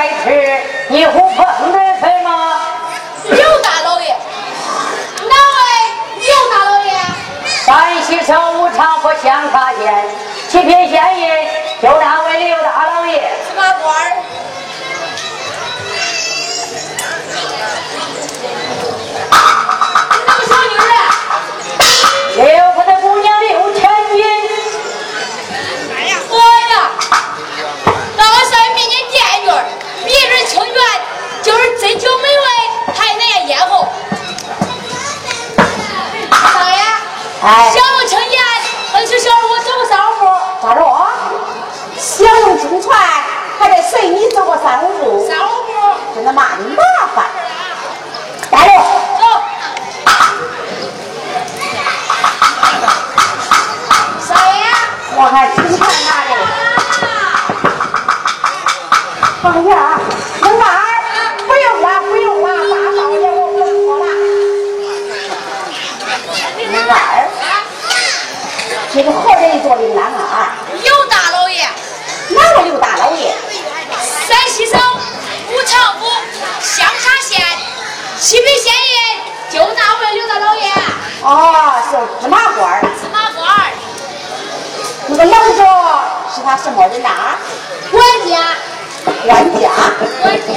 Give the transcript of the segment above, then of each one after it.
眷在此，你胡碰得分吗？刘大老爷，哪位刘大老爷？山西省无常府香茶县七品县尹，就那就是真情美味，还难咽喉。少爷，哎想用清泉，还是小我走个三五步？咋着？想用清泉，还得随你走个三五步，三五步，真他妈的麻烦。带路。走。少爷。我看清泉哪里？哎呀，灵儿，不用了，不用了，大少爷我不说了。灵儿，这个何人做铃兰啊？刘大老爷，哪个刘大老爷？山西省五常府香茶县西北县尹，就那位刘大老爷，哦，是芝麻官儿。芝麻官儿，那个老者是他什么人呐？管家，管家。管家。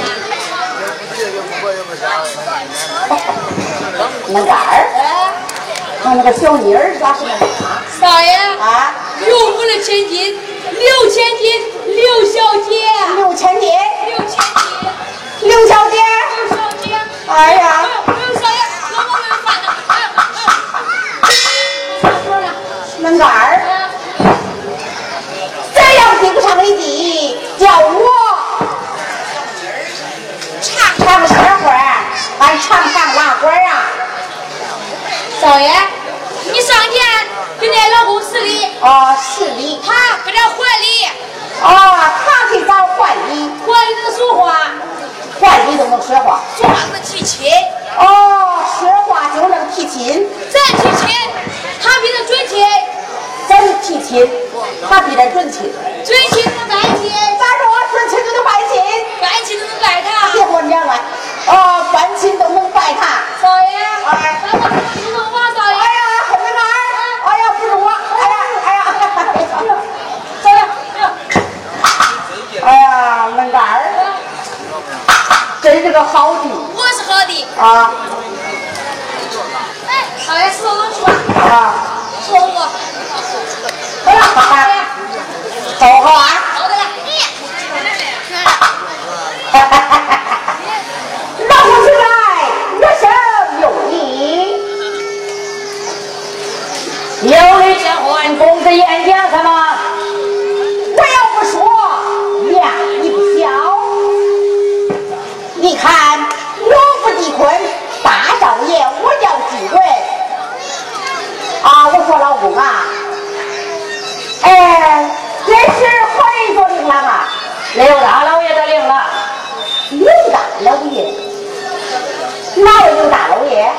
那干儿，哎，那那个小妮儿是他什么人啊？少爷，啊，刘府的千金，六千金，六小姐，六千金，六千金，六小姐。六小姐。哎呀，那干儿，这样顶上的地，叫我尝尝鲜花儿，俺唱唱拉管儿啊。少爷，你上前给那老公施礼，哦，施礼。他给咱还礼，哦，他给咱还礼，还礼能说话，还礼都能说话。说话能提亲，哦，说话就能提亲，咱提亲，他比咱准亲，真提亲，他比咱准亲。准亲能拜亲，咋说？准亲就能拜亲？白亲都能拜他。别跟我讲了，哦，搬亲都能拜他。少爷，哎咱们不能王少爷。哎呀，后面儿，哎呀，不是我，哎呀，哎呀，少爷，哎呀，门杆儿，真是个好地我是好的。啊哎，少爷，说我说，啊！说我，好了，好了，好好啊。好的了。老夫出来，我生有你。有礼结婚，公子演讲什么？啊，我说老公啊，哎，这是何人做铃郎啊？刘大老爷的令郎。刘大老爷，哪位刘大老爷？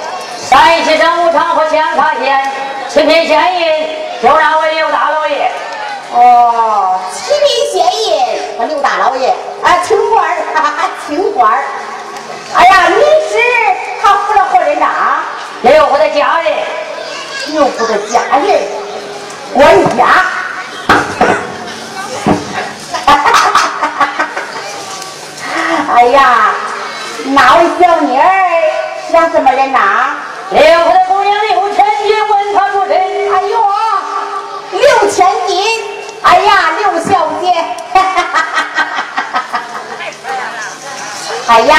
山西省五常和香茶县七品县人，就那位刘大老爷。哦，七品县人和刘大老爷，啊，清官儿，哈哈，清官儿。哎呀，你是他府的何人呐？刘府的家人。刘府的家人，管家。哎呀，那位小妮儿是他什么人呐？刘府的姑娘刘千金问他出身。哎呦，刘千金，哎呀，刘小姐，哎呀，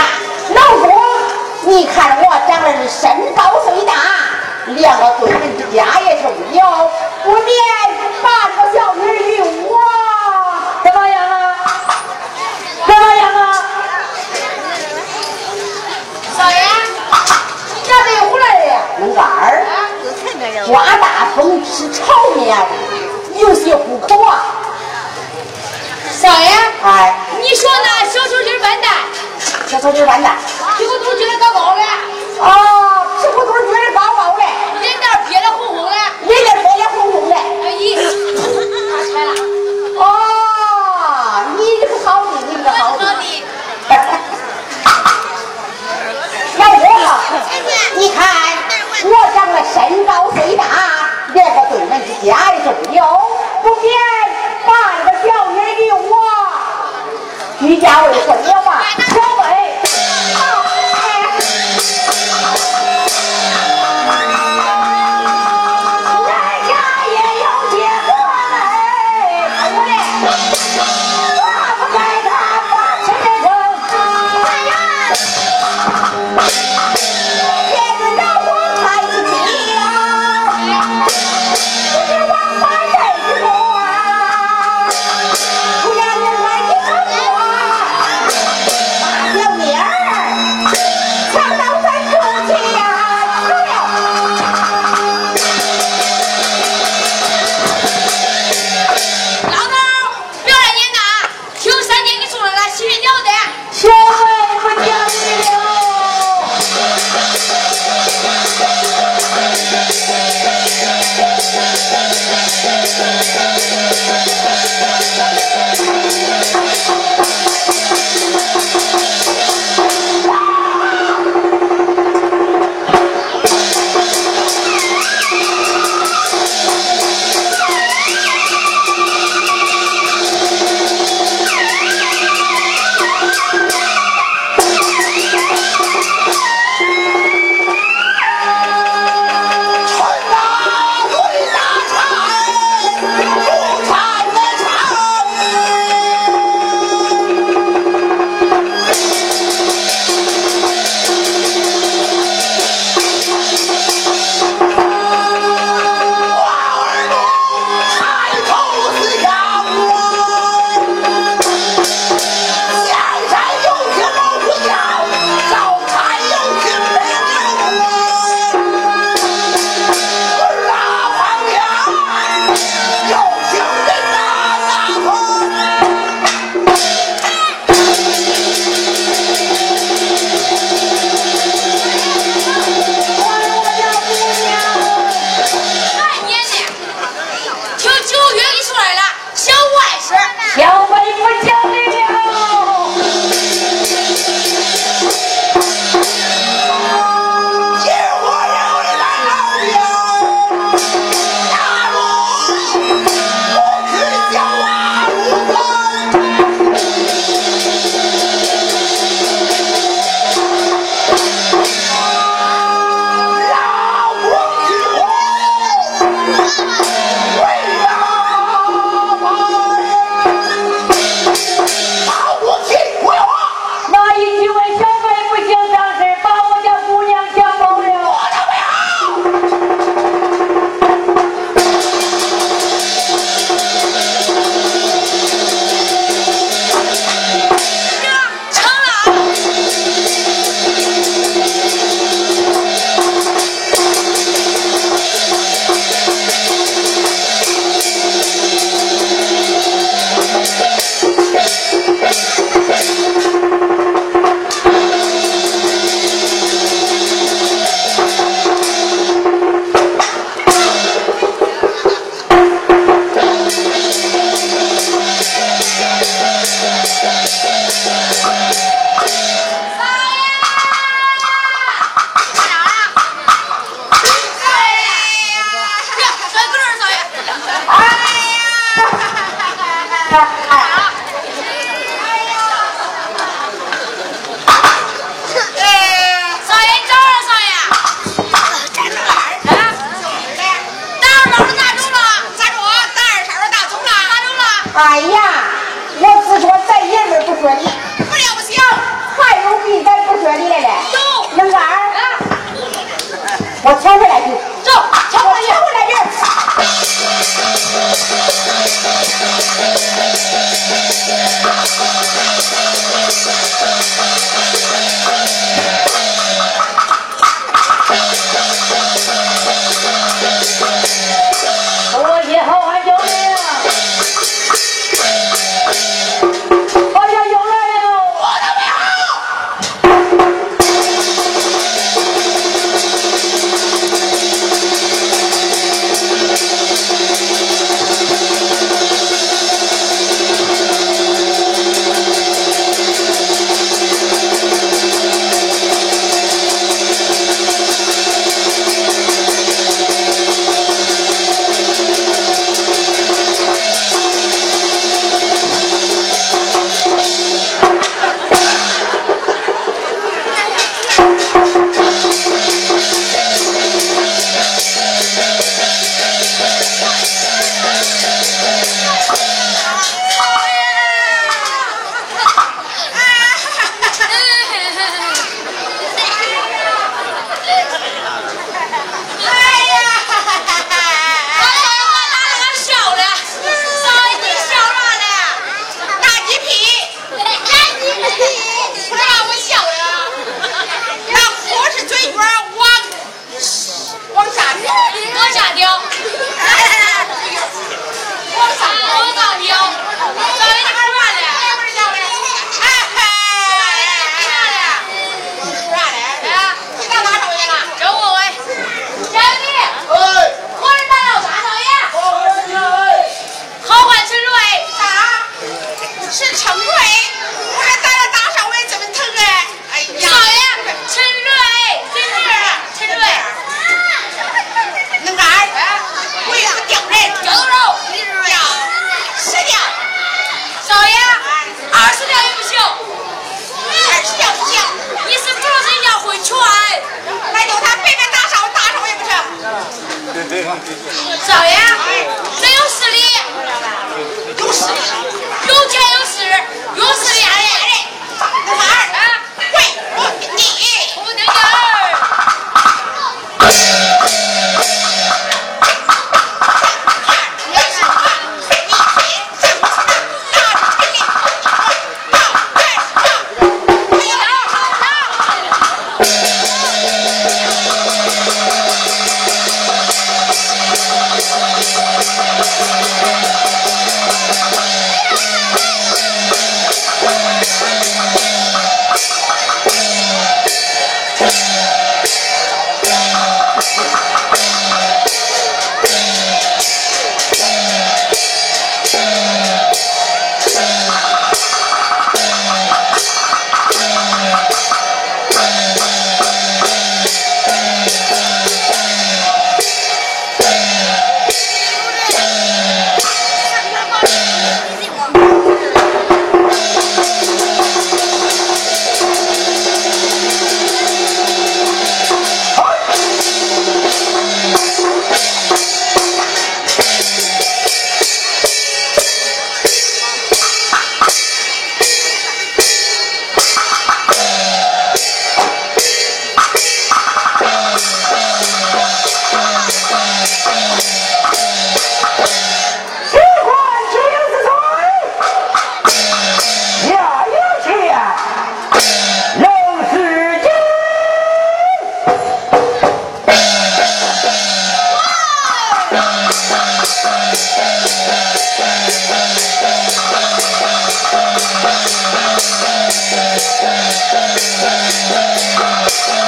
老公，你看我长得是身高最大，两个闺女，家也是不一样。我八个小品儿的，怎么样啊？怎么样啊？少爷，你咋没回来的？弄啥？刮大风吃炒面，有些糊口啊。少爷，哎，你说那小丑鸡笨蛋？小丑鸡笨蛋。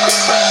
下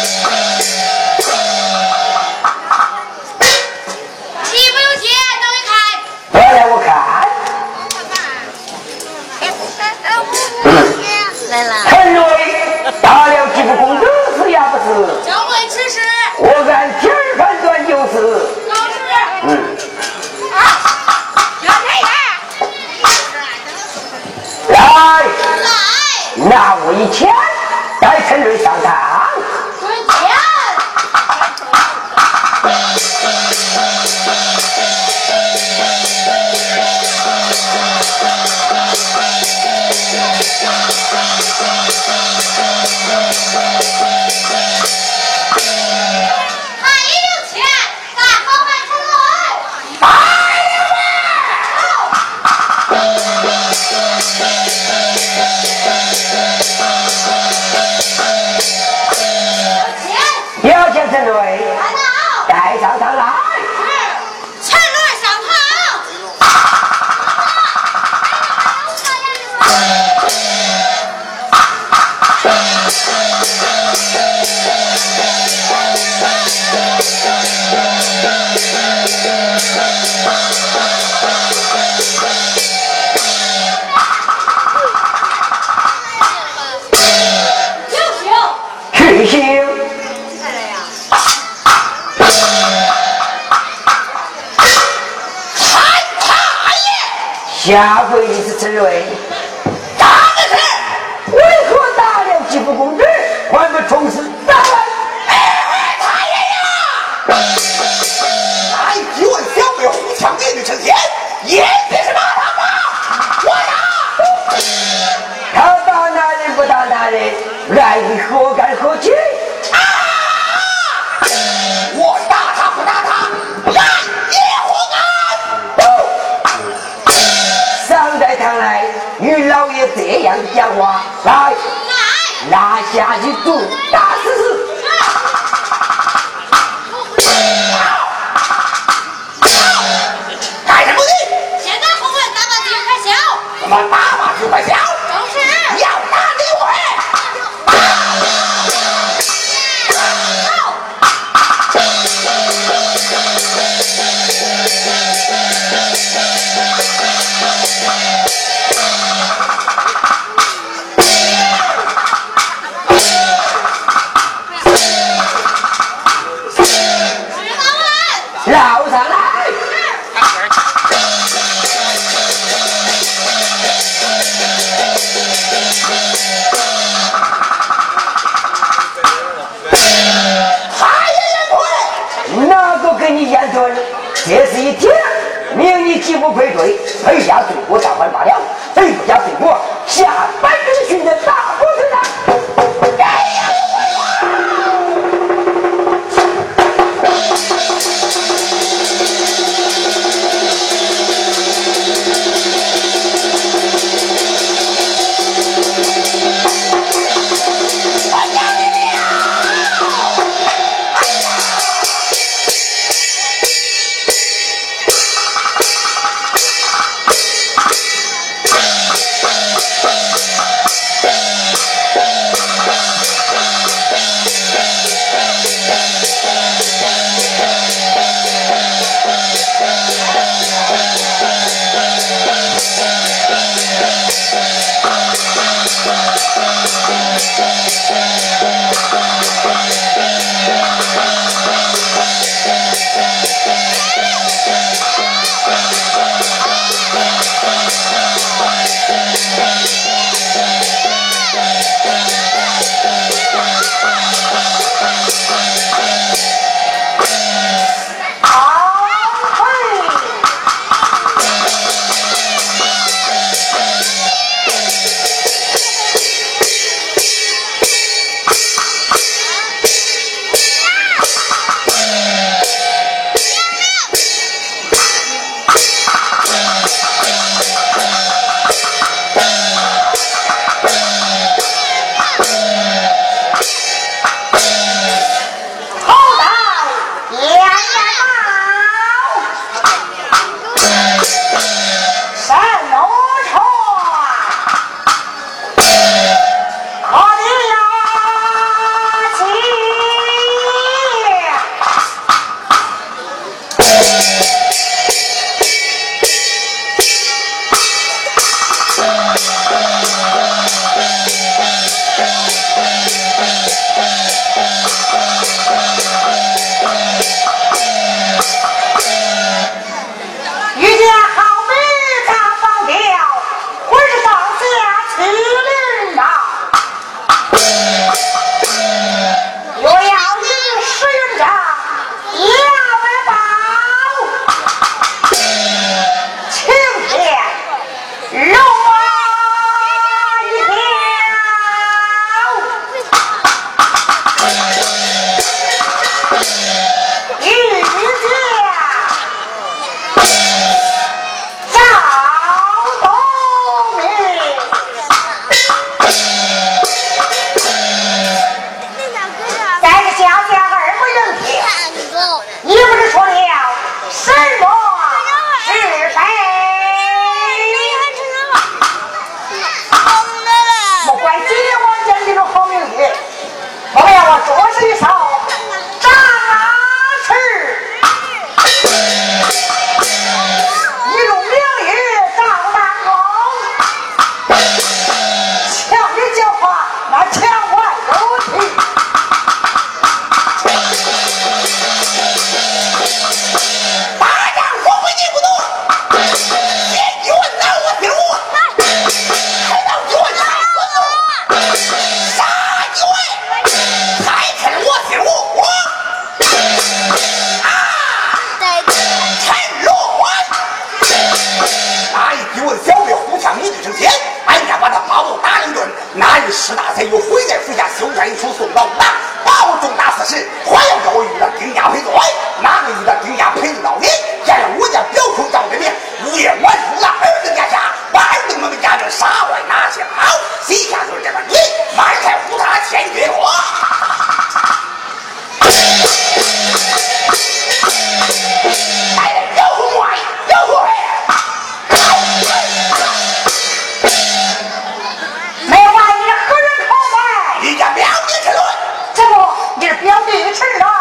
把他包头打一顿，那日施大才又回来府下修缮一处送到打，把我重大四十，还要叫我遇到丁家赔罪，哪个遇到丁家赔罪到底？见了我家表兄赵德明，夜晚入了儿子家家，把儿子我们家这杀坏拿去好，洗下就是这个你，满开胡他天月落。这不，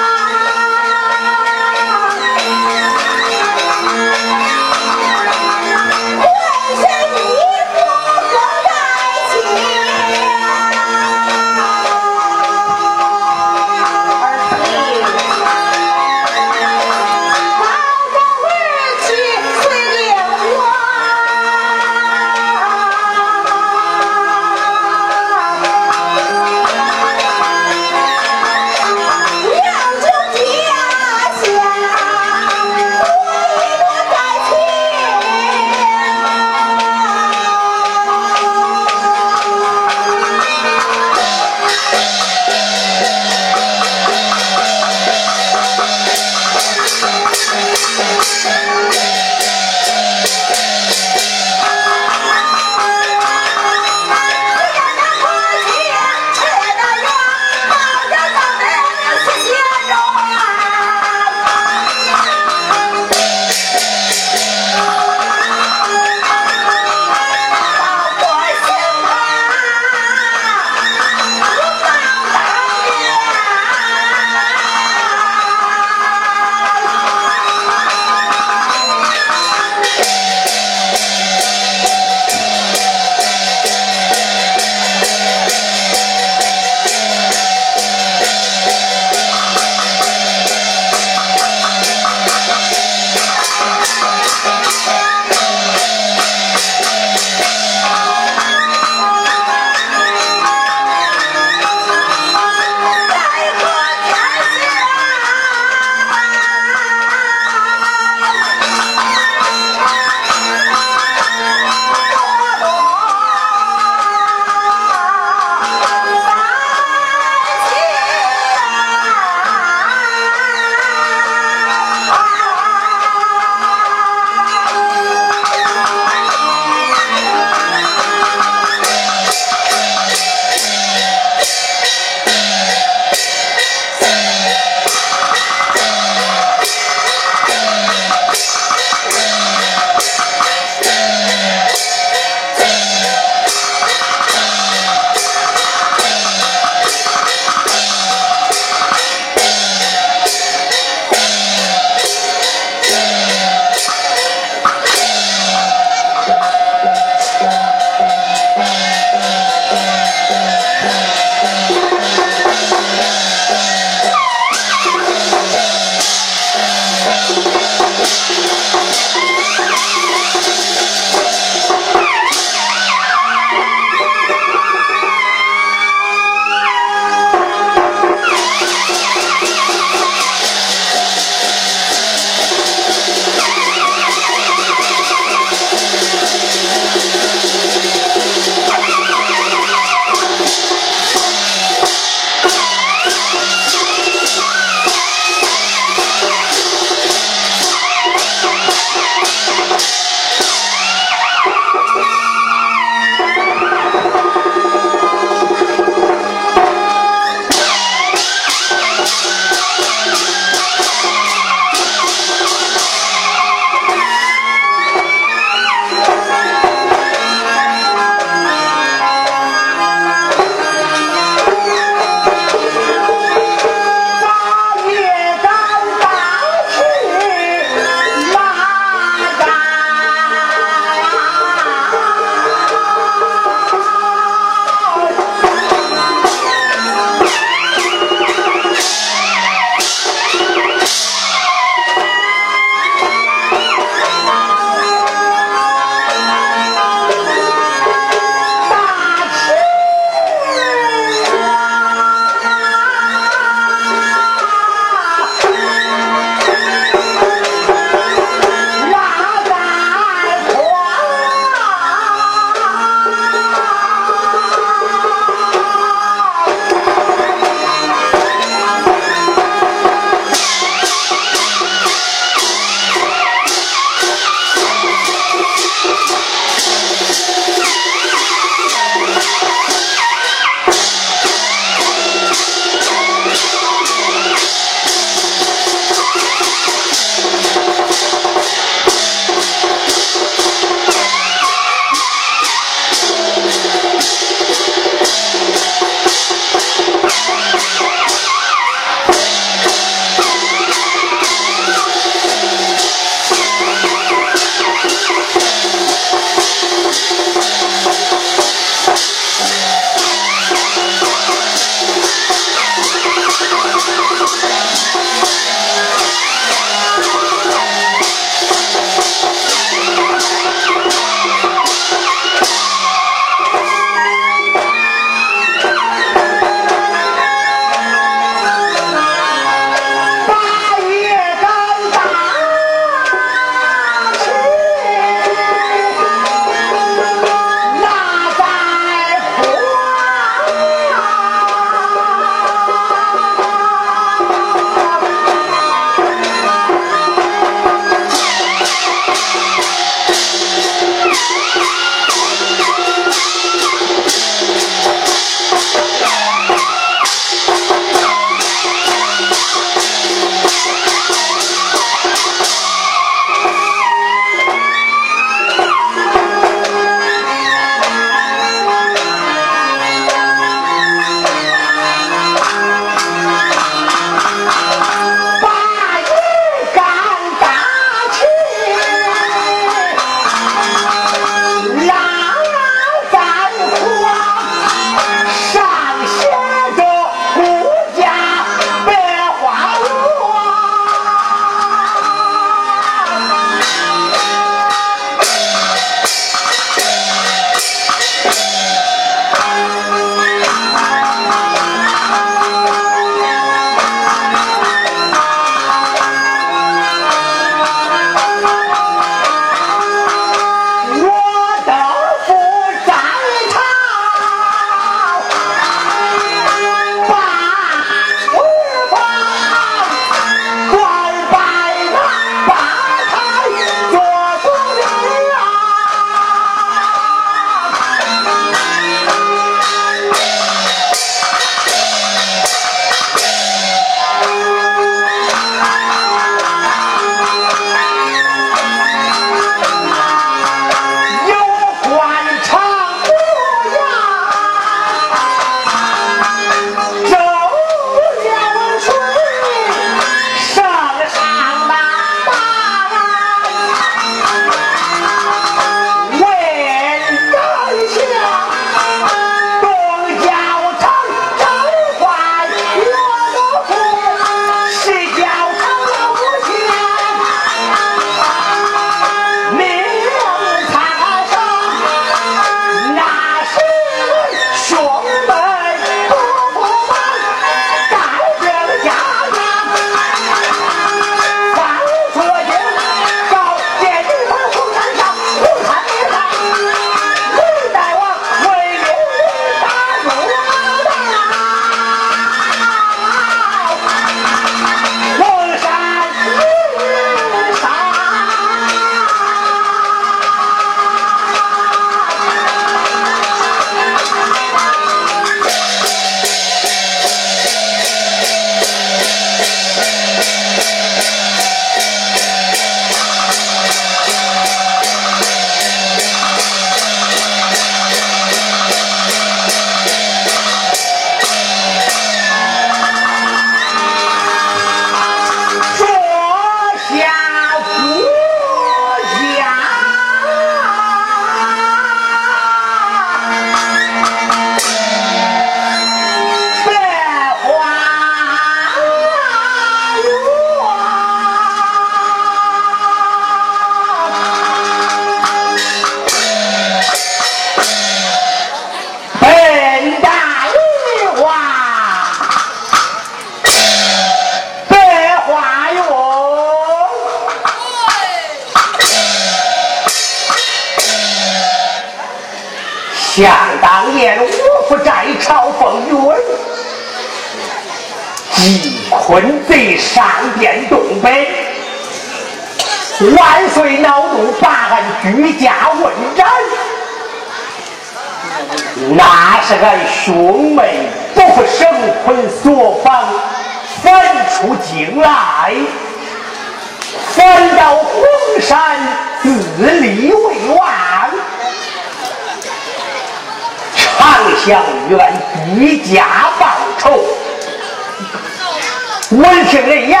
闻听人言，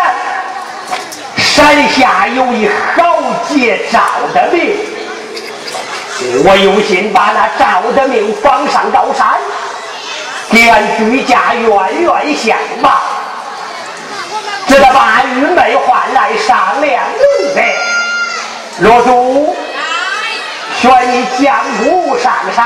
山下有一豪杰赵德明，我有心把那赵德明放上高山，给俺居家远远相报，只得把玉妹唤来商量明白。罗主，选你将武上山。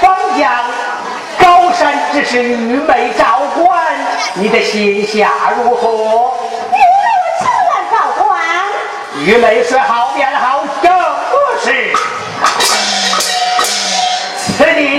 方向，高山只是愚昧照官。你的心下如何？愚昧我官。好变好相不是。此地。